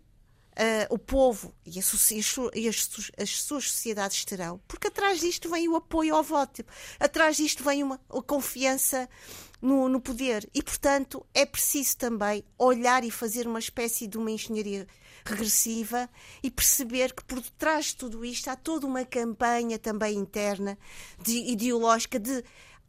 ah, o povo e, as, e as as suas sociedades terão, porque atrás disto vem o apoio ao voto, atrás disto vem uma a confiança no, no poder e, portanto, é preciso também olhar e fazer uma espécie de uma engenharia regressiva e perceber que por detrás de tudo isto há toda uma campanha também interna de, ideológica de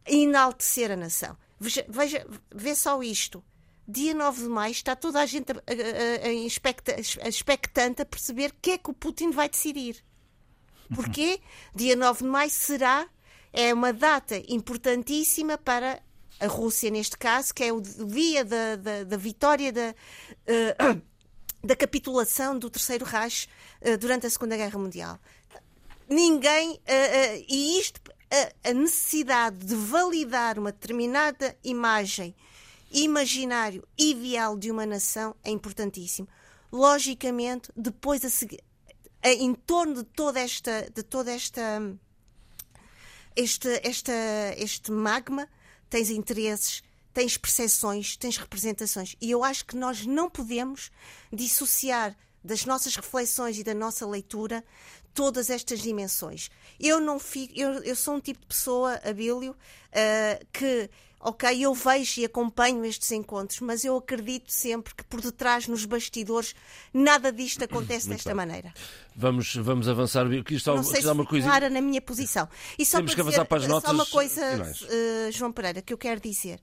enaltecer a nação. Veja, veja vê só isto dia 9 de maio está toda a gente a, a- a- a expecta- a expectante a perceber o que é que o Putin vai decidir. Porquê? Dia 9 de maio será é uma data importantíssima para a Rússia, neste caso, que é o dia da, da, da vitória da, eh, da capitulação do Terceiro Reich eh, durante a Segunda Guerra Mundial ninguém. eh, e isto, a necessidade de validar uma determinada imagem, imaginário, ideal de uma nação é importantíssimo. Logicamente, depois a seguir. Em torno de toda esta, de toda esta, este, esta, este magma, tens interesses, tens percepções, tens representações. E eu acho que nós não podemos dissociar das nossas reflexões e da nossa leitura todas estas dimensões. Eu não fico, eu, eu sou um tipo de pessoa, Abílio, ah, que ok, eu vejo e acompanho estes encontros, mas eu acredito sempre que por detrás, nos bastidores, nada disto acontece desta maneira. Vamos, vamos avançar. Aqui só, Não sei se uma coisa. clara na minha posição. E só Temos para que avançar dizer, para as Só uma notas coisa, eh, João Pereira, que eu quero dizer.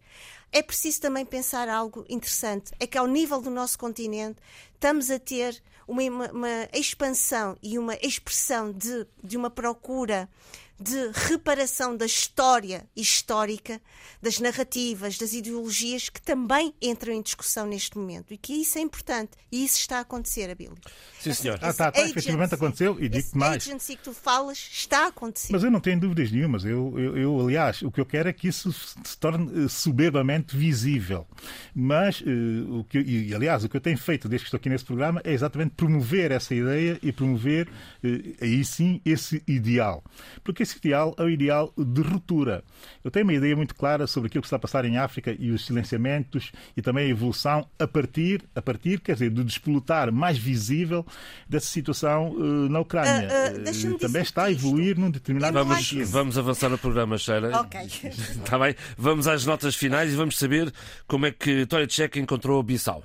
É preciso também pensar algo interessante. É que ao nível do nosso continente estamos a ter uma, uma- uma expansão e uma expressão de, de uma procura de reparação da história histórica, das narrativas, das ideologias que também entram em discussão neste momento. E que isso é importante. E isso está a acontecer, Abílio. Sim, senhor. Ah, tá, tá, efetivamente aconteceu, e esse mais. agency que tu falas está a acontecer. Mas eu não tenho dúvidas nenhumas. Eu, eu, eu, aliás, o que eu quero é que isso se torne eh, soberbamente visível. Mas, eh, o que, e, aliás, o que eu tenho feito desde que estou aqui nesse programa é exatamente promover essa ideia e promover, aí sim, esse ideal. Porque esse ideal é o ideal de ruptura. Eu tenho uma ideia muito clara sobre aquilo que está a passar em África e os silenciamentos e também a evolução a partir, a partir quer dizer, do despolutar mais visível dessa situação uh, na Ucrânia. Uh, uh, também está a evoluir num determinado vamos, vamos avançar no programa, Sheila. Ok. Está bem? Vamos às notas finais e vamos saber como é que Tória Tchek encontrou Bissau.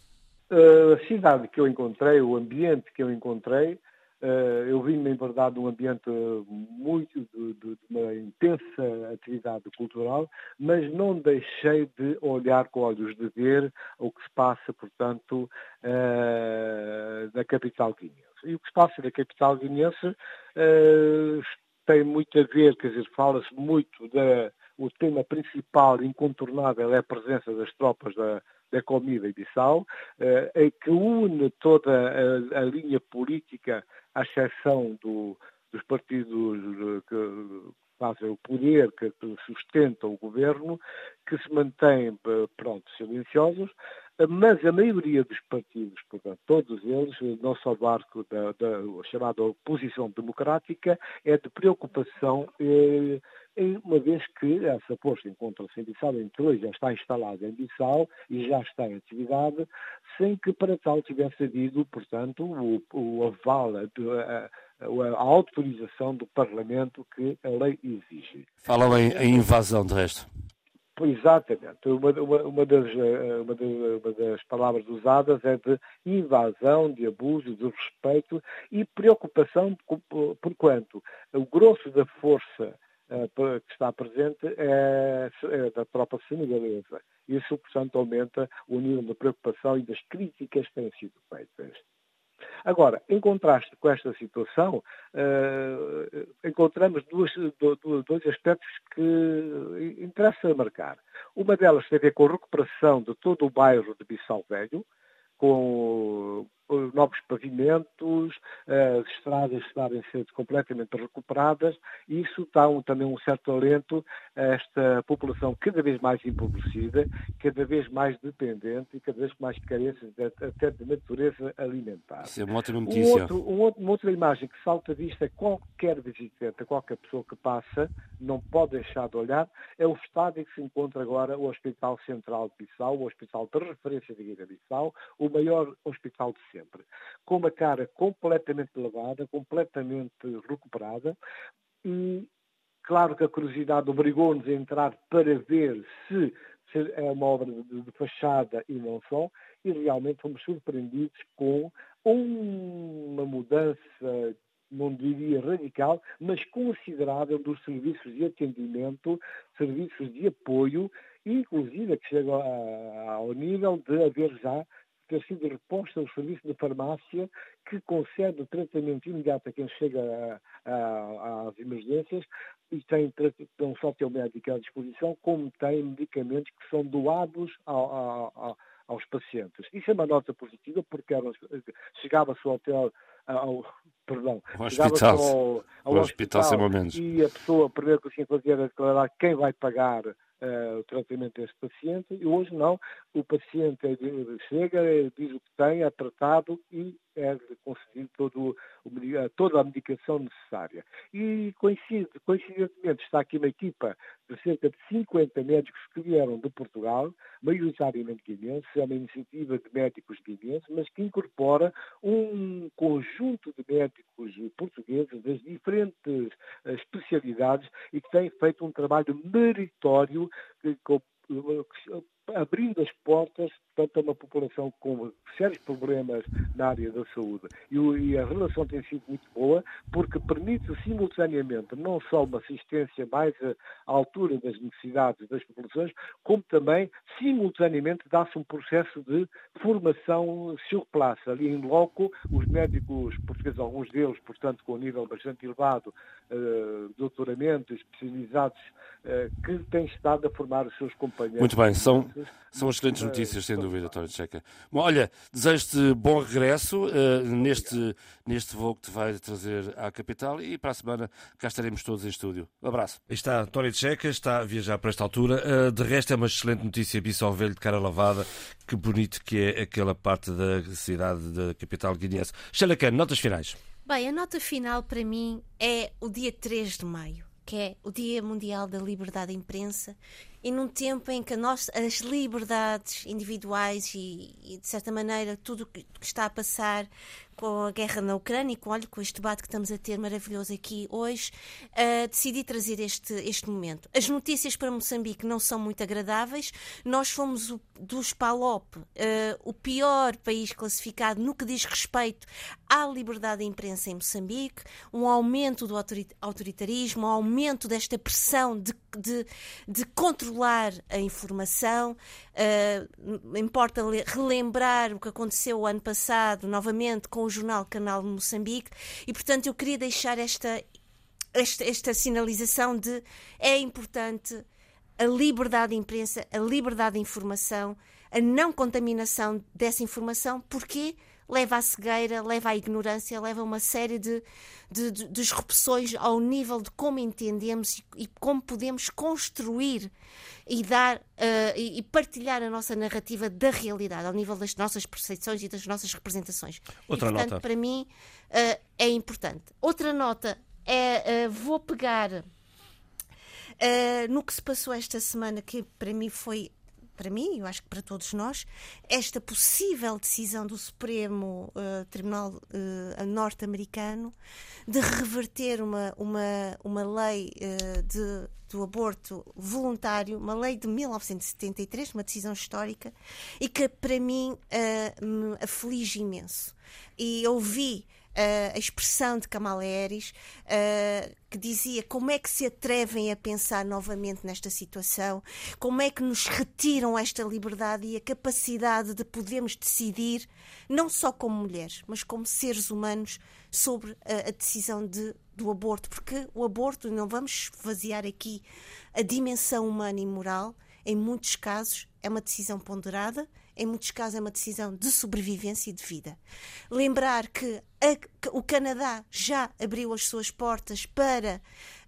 A cidade que eu encontrei, o ambiente que eu encontrei, Uh, eu vim, em verdade, de um ambiente muito de, de, de, uma intensa atividade cultural, mas não deixei de olhar com olhos de ver o que se passa, portanto, uh, na capital guineense. E o que se passa na capital guineense uh, tem muito a ver, quer dizer, fala-se muito da. O tema principal, incontornável, é a presença das tropas da, da comida em Bissau, eh, que une toda a, a linha política à exceção do, dos partidos que fazem o poder, que sustentam o governo, que se mantêm, pronto, silenciosos, mas a maioria dos partidos, portanto, todos eles, não só do arco da, da chamada oposição democrática, é de preocupação, eh, uma vez que essa posta encontra-se em Bissau, então já está instalada em Bissau e já está em atividade, sem que para tal tivesse havido, portanto, o, o aval, a, a, a, autorização do Parlamento que a lei exige. Falam em, em invasão, de resto. Exatamente. Uma, uma, uma, das, eh, uma, das, palavras usadas é de invasão, de abuso, de respeito e preocupação, por quanto o grosso da força que está presente é, é da tropa senegalesa. Isso, portanto, aumenta o nível de preocupação e das críticas que têm sido feitas. Agora, em contraste com esta situação, uh, encontramos duas, dois aspectos que interessa marcar. Uma delas tem a ver com a recuperação de todo o bairro de Bissau Velho, com novos pavimentos, as estradas estarem a ser completamente recuperadas, e isso dá um, também um certo alento a esta população cada vez mais empobrecida, cada vez mais dependente e cada vez mais carece de, até de natureza alimentar. Isso é uma ótima notícia. Um outro, um outro, uma outra imagem que salta à vista qualquer visitante, qualquer pessoa que passa, não pode deixar de olhar, é o estado em que se encontra agora o Hospital Central de Bissau, o Hospital de Referência de Guiné-Bissau, o maior hospital de sempre sempre, com uma cara completamente lavada, completamente recuperada e claro que a curiosidade obrigou-nos a entrar para ver se, se é uma obra de, de, fachada e não só, e realmente fomos surpreendidos com uma mudança, não diria radical, mas considerável dos serviços de atendimento, serviços de apoio, inclusive que chega ao nível de haver já ter sido reposta o serviço de farmácia que concede o tratamento imediato a quem chega a, a, às emergências e tem não só tem o médico à disposição, como tem medicamentos que são doados ao, ao, aos pacientes. Isso é uma nota positiva porque chegava-se ao hotel, ao, perdão, o hospital, ao, ao o hospital, hospital e a pessoa, primeiro que se fazia era declarar quem vai pagar uh, o tratamento desse paciente e hoje não. O paciente chega, diz o que tem, é tratado e é concedido todo, toda a medicação necessária. E coincide, coincidentemente está aqui uma equipa de cerca de 50 médicos que vieram de Portugal, maioritariamente guineenses, é uma iniciativa de médicos guineenses, mas que incorpora um conjunto de médicos portugueses das diferentes eh, especialidades e que têm feito um trabalho meritório que, abrindo as portas, portanto, uma população com sérios problemas na área da saúde. E, a relação tem sido muito boa, porque permite simultaneamente não só uma assistência mais à altura das necessidades das populações, como também, simultaneamente, dá-se um processo de formação sur. Ali em loco, os médicos portugueses, alguns deles, portanto, com um nível bastante elevado, uh, doutoramento, especializados, que têm estado a formar os seus companheiros. Muito bem, são, são excelentes notícias, sem dúvida, Tório Checa. Bom, olha, desejo-te bom regresso uh, neste, neste voo que te vai trazer à capital e para a semana cá estaremos todos em estúdio. Um abraço. Está Tório Checa, está a viajar para esta altura. Uh, de resto, é uma excelente notícia, Bissau Velho de cara lavada. Que bonito que é aquela parte da cidade da capital guineense. Sheila notas finais. Bem, a nota final para mim é o dia 3 de maio que é o Dia Mundial da Liberdade de Imprensa, e num tempo em que nós, as liberdades individuais e, e, de certa maneira, tudo o que está a passar com a guerra na Ucrânia e com, olha, com este debate que estamos a ter maravilhoso aqui hoje, uh, decidi trazer este, este momento. As notícias para Moçambique não são muito agradáveis. Nós fomos o, dos PALOP uh, o pior país classificado no que diz respeito à liberdade de imprensa em Moçambique, um aumento do autoritarismo, um aumento desta pressão de, de, de controlar a informação. Uh, importa relembrar o que aconteceu o ano passado, novamente, com o jornal Canal de Moçambique, e portanto eu queria deixar esta, esta, esta sinalização de é importante a liberdade de imprensa, a liberdade de informação, a não contaminação dessa informação, porque leva à cegueira, leva à ignorância, leva a uma série de, de, de disrupções ao nível de como entendemos e, e como podemos construir e dar uh, e, e, partilhar a nossa narrativa da realidade, ao nível das nossas percepções e das nossas representações. Outra e, portanto, nota. para mim uh, é importante. Outra nota é uh, vou pegar no que se passou esta semana, que para mim foi para mim, eu acho que para todos nós, esta possível decisão do Supremo uh, Tribunal uh, norte-americano de reverter uma, uma, uma lei uh, de, do aborto voluntário, uma lei de 1973, uma decisão histórica, e que para mim me aflige imenso. E ouvi uh, a expressão de Kamala Harris, uh, que dizia como é que se atrevem a pensar novamente nesta situação, como é que nos retiram esta liberdade e a capacidade de podermos decidir, não só como mulheres, mas como seres humanos, sobre a, a decisão de, do aborto, porque o aborto, não vamos vaziar aqui a dimensão humana e moral, em muitos casos é uma decisão ponderada, em muitos casos é uma decisão de sobrevivência e de vida. Lembrar que, a, o Canadá já abriu as suas portas para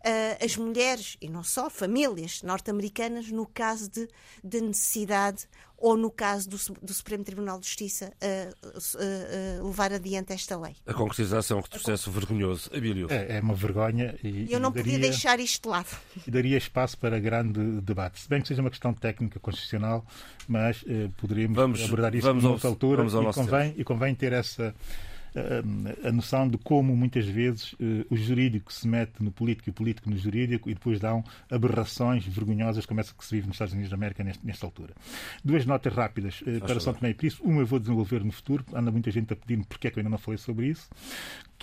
uh, as mulheres, e não só, famílias norte-americanas, no caso de, de necessidade ou no caso do, do Supremo Tribunal de Justiça uh, uh, uh, levar adiante esta lei. A concretização é um retrocesso vergonhoso. Abílio. É, é uma vergonha. E, eu não e daria, podia deixar isto de lado. E daria espaço para grande debate. Se bem que seja uma questão técnica, constitucional, mas poderíamos vamos, abordar isto vamos noutra altura e convém, e convém ter essa a, noção de como muitas vezes eh, o jurídico se mete no político e o político no jurídico e depois dão aberrações vergonhosas como essa que se vive nos Estados Unidos da América nesta, nesta altura. Duas notas rápidas eh, para São Tomé e Príncipe. Uma eu vou desenvolver no futuro, anda muita gente a pedir-me porque é que eu ainda não falei sobre isso,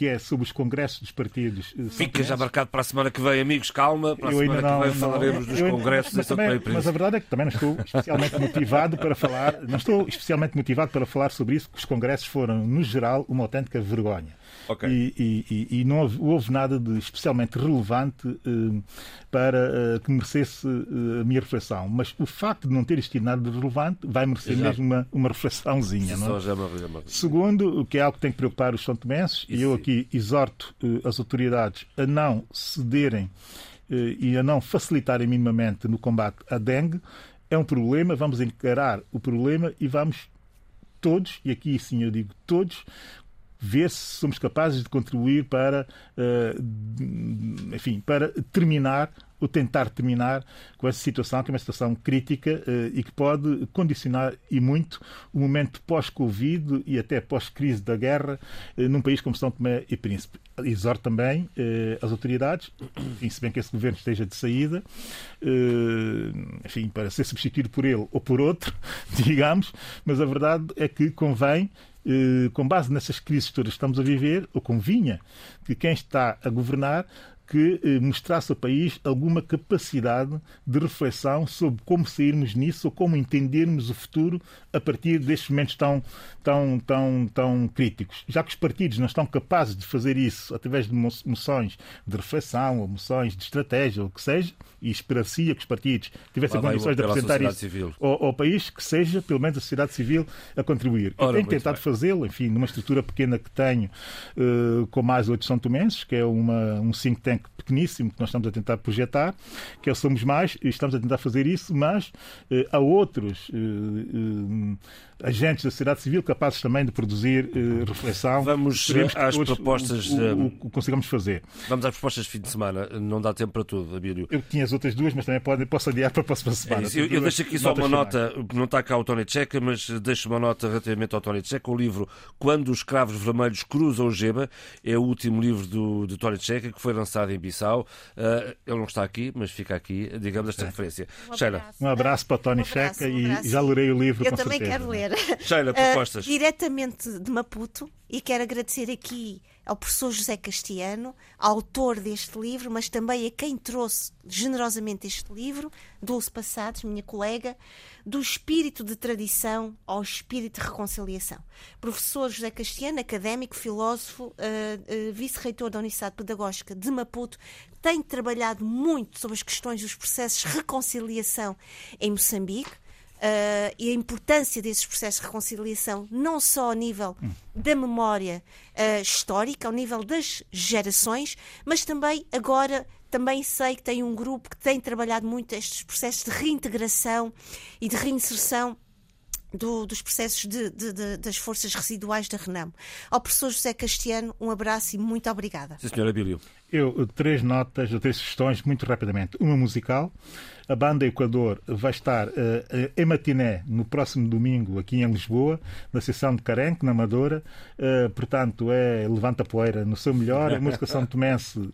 que é sobre os congressos dos partidos. Eh, Fica já marcado para a semana que vem, amigos, calma, para a eu semana não, que vem não, falaremos dos congressos mas, também, mas a verdade é que também não estou especialmente motivado para falar, não estou especialmente motivado para falar sobre isso, que os congressos foram, no geral, uma autêntica vergonha. Okay. E, e, e, não houve, houve, nada de especialmente relevante uh, para uh, que merecesse uh, a minha reflexão. Mas o facto de não ter existido nada de relevante vai merecer Exato. mesmo uma, uma reflexãozinha. Não é? já me, já me... Segundo, o que é algo que tem que preocupar os são tomenses, e eu aqui exorto as autoridades a não cederem e a não facilitarem minimamente no combate à dengue, é um problema, vamos encarar o problema e vamos todos, e aqui sim eu digo todos, ver se somos capazes de contribuir para, eh, enfim, para terminar ou tentar terminar com essa situação, que é uma situação crítica eh, e que pode condicionar e muito o momento pós-Covid e até pós-crise da guerra eh, num país como São Tomé e Príncipe. Exorto também as autoridades, enfim, se bem que esse governo esteja de saída, enfim, para ser substituído por ele ou por outro, digamos, mas a verdade é que convém com base nessas crises todas que estamos a viver, ou convinha que quem está a governar que eh, mostrasse ao país alguma capacidade de reflexão sobre como sairmos nisso ou como entendermos o futuro a partir destes momentos tão, tão, tão, tão críticos. Já que os partidos não estão capazes de fazer isso através de moções de reflexão ou moções de estratégia ou o que seja, e esperaria que os partidos tivessem condições de apresentar isso ao, ao, país, que seja pelo menos a sociedade civil a contribuir. Ora, Eu tenho tentado fazê-lo, enfim, numa estrutura pequena que tenho, uh, com mais oito São Tomenses, que é uma, um think tank pequeníssimo que nós estamos a tentar projetar, que é o Somos Mais, e estamos a tentar fazer isso, mas eh, há outros eh, agentes da sociedade civil capazes também de produzir reflexão. Vamos às propostas. O, o, o, o, consigamos fazer. Vamos às propostas de fim de semana. Não dá tempo para tudo, Abílio. Eu tinha as outras duas, mas também pode, posso adiar para a próxima semana. É eu, eu deixo aqui só uma nota, não está cá o Tony Checa, mas deixo uma nota relativamente ao Tony Checa. O livro Quando os Cravos Vermelhos Cruzam o Geba é o último livro do, do Tony Checa que foi lançado em Bissau. Uh, ele não está aqui, mas fica aqui, digamos, esta é. referência. Um Sheila. Um abraço para o Tony um Checa um e já lerei o livro. Eu também certeza. quero ler. Sheila, propostas. Uh, diretamente de Maputo e quero agradecer aqui ao professor José Castiano, autor deste livro, mas também a quem trouxe generosamente este livro, Dulce Passados, minha colega, do espírito de tradição ao espírito de reconciliação. Professor José Castiano, académico, filósofo, uh, uh, vice-reitor da Universidade Pedagógica de Maputo, tem trabalhado muito sobre as questões dos processos de reconciliação em Moçambique uh, e a importância desses processos de reconciliação, não só ao nível da memória uh, histórica, ao nível das gerações, mas também agora também sei que tem um grupo que tem trabalhado muito estes processos de reintegração e de reinserção do, dos processos de, de, de, das forças residuais da Renamo. Ao professor José Castiano, um abraço e muito obrigada. Sim, senhora Bílio. Eu, três notas, três sugestões, muito rapidamente. Uma musical. A banda Equador vai estar uh, em matiné no próximo domingo aqui em Lisboa, na sessão de Carenque, na Amadora. Uh, portanto, é Levanta Poeira no seu melhor. A música São Tomense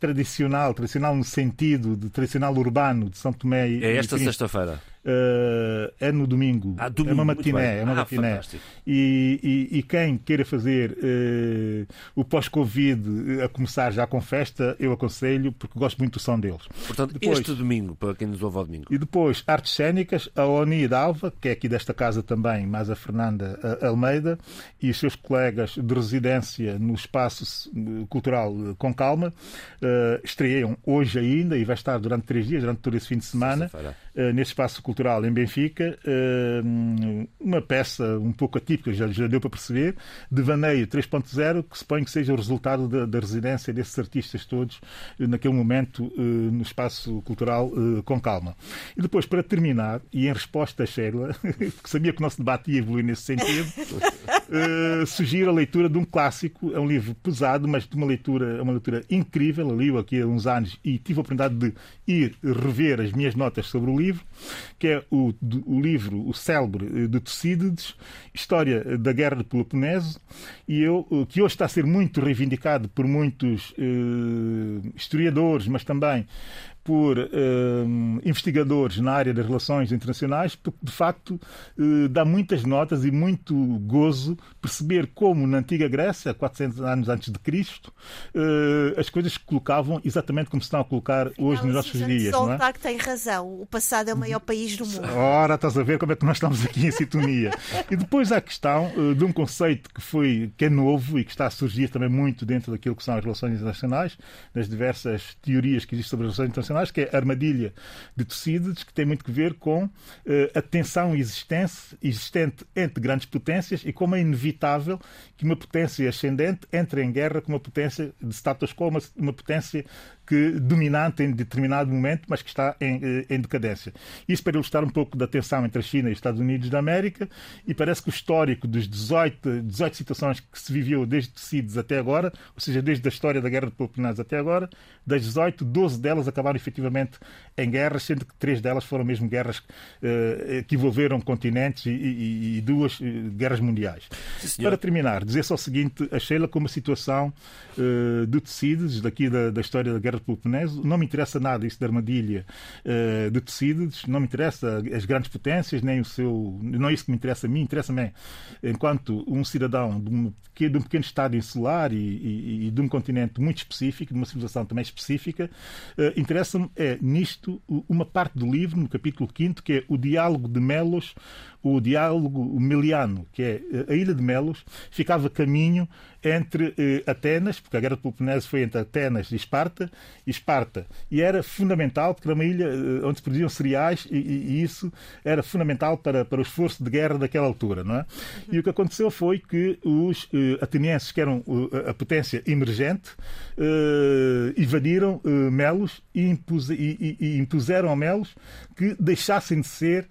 tradicional, tradicional no sentido de tradicional urbano de São Tomé e É esta sexta-feira. Uh, é no domingo. Ah, domingo. É uma matiné. É uma ah, matiné. E, e, e, quem queira fazer uh, o pós-Covid a começar já com festa, eu aconselho, porque gosto muito do som deles. Portanto, depois, este domingo, para quem nos ouve ao domingo. E depois, artes cénicas, a Oni Dalva, que é aqui desta casa também, mais a Fernanda Almeida, e os seus colegas de residência no espaço cultural Com Calma, uh, estreiam hoje ainda e vai estar durante três dias, durante todo esse fim de semana, nesse espaço cultural em Benfica, eh, uma peça um pouco atípica, já, já deu para perceber, de Vaneio 3.0, que suponho que seja o resultado da, da, residência desses artistas todos eh, naquele momento eh, no espaço cultural com calma. E depois, para terminar, e em resposta a Sheila, porque sabia que o nosso debate ia evoluir nesse sentido, sugiro a leitura de um clássico, é um livro pesado, mas de uma leitura, é uma leitura incrível, eu li-o aqui há uns anos e tive a oportunidade de ir rever as minhas notas sobre o livro, que é o, o livro, o célebre de Tucídides, História da Guerra do Peloponeso, e eu, que hoje está a ser muito reivindicado por muitos eh, historiadores, mas também por uh, investigadores na área das relações internacionais, porque de facto uh, dá muitas notas e muito gozo perceber como na antiga Grécia, 400 anos antes de Cristo, uh, as coisas se colocavam exatamente como se estão a colocar hoje nos nossos dias. Não é? que tem razão. O passado é o maior país do mundo. Ora, estás a ver como é que nós estamos aqui em sintonia. e depois há a questão de um conceito que foi que é novo e que está a surgir também muito dentro daquilo que são as relações internacionais, das diversas teorias que existem sobre as relações internacionais internacionais, que é a armadilha de Tucídides, que tem muito que ver com uh, a tensão existente, existente entre grandes potências e como é inevitável que uma potência ascendente entre em guerra com uma potência de status quo, uma, uma potência que dominante em determinado momento, mas que está em, eh, em, decadência. Isso para ilustrar um pouco da tensão entre a China e os Estados Unidos da América, e parece que o histórico dos 18, 18 situações que se viveu desde Tucídides até agora, ou seja, desde a história da Guerra de Peloponeso até agora, das 18, 12 delas acabaram efetivamente em guerras, sendo que três delas foram mesmo guerras eh, que envolveram continentes e, e, e duas eh, guerras mundiais. Sim, para terminar, dizer só o seguinte, achei-la como a situação uh, de Tucídides, daqui da, da história da Guerra de Peloponeso, não me interessa nada isso da armadilha uh, de Tucídides, não me interessa as grandes potências, nem o seu. Não é isso que me interessa a mim, interessa-me enquanto um cidadão de um, de um pequeno estado insular e, e, e, de um continente muito específico, de uma civilização também específica, uh, interessa interessa-me é nisto uma parte do livro, no capítulo 5, que é o diálogo de Melos, o diálogo meliano, que é a ilha de Melos, ficava caminho entre eh, Atenas, porque a guerra do Peloponese foi entre Atenas e Esparta, e Esparta. E era fundamental, porque era uma ilha eh, onde se produziam cereais, e, e, isso era fundamental para, para o esforço de guerra daquela altura. Não é? E o que aconteceu foi que os eh, atenienses, que eram a potência emergente, eh, invadiram eh, Melos e, e, e impuseram a Melos que deixassem de ser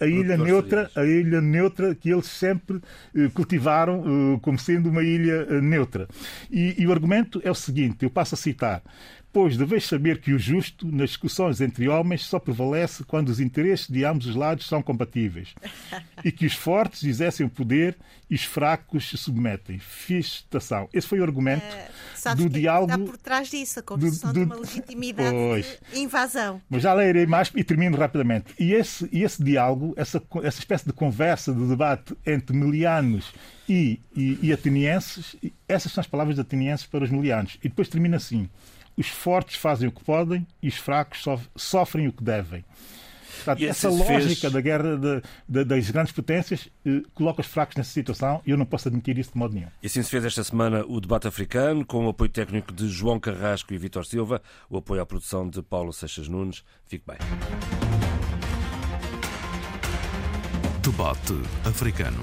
a ilha neutra, a ilha neutra que eles sempre uh, cultivaram uh, como sendo uma ilha neutra. E, e, o argumento é o seguinte: eu passo a citar. Pois deveis saber que o justo, nas discussões entre homens, só prevalece quando os interesses de ambos os lados são compatíveis. E que os fortes exercem o poder e os fracos se submetem. Fiz citação. Esse foi o argumento uh, do diálogo. Está por trás disso, a construção do, do... de uma legitimidade pois. de invasão. Mas já lerei mais e termino rapidamente. E esse, esse diálogo, essa, essa espécie de conversa, de debate entre milianos e, e, e atenienses, essas são as palavras de atenienses para os milianos. E depois termina assim os fortes fazem o que podem e os fracos sofrem o que devem. Portanto, essa lógica fez... da guerra de, de, das grandes potências eh, coloca os fracos nessa situação e eu não posso admitir isso de modo nenhum. E assim se fez esta semana o debate africano, com o apoio técnico de João Carrasco e Vitor Silva, o apoio à produção de Paulo Seixas Nunes. Fique bem. Debate africano.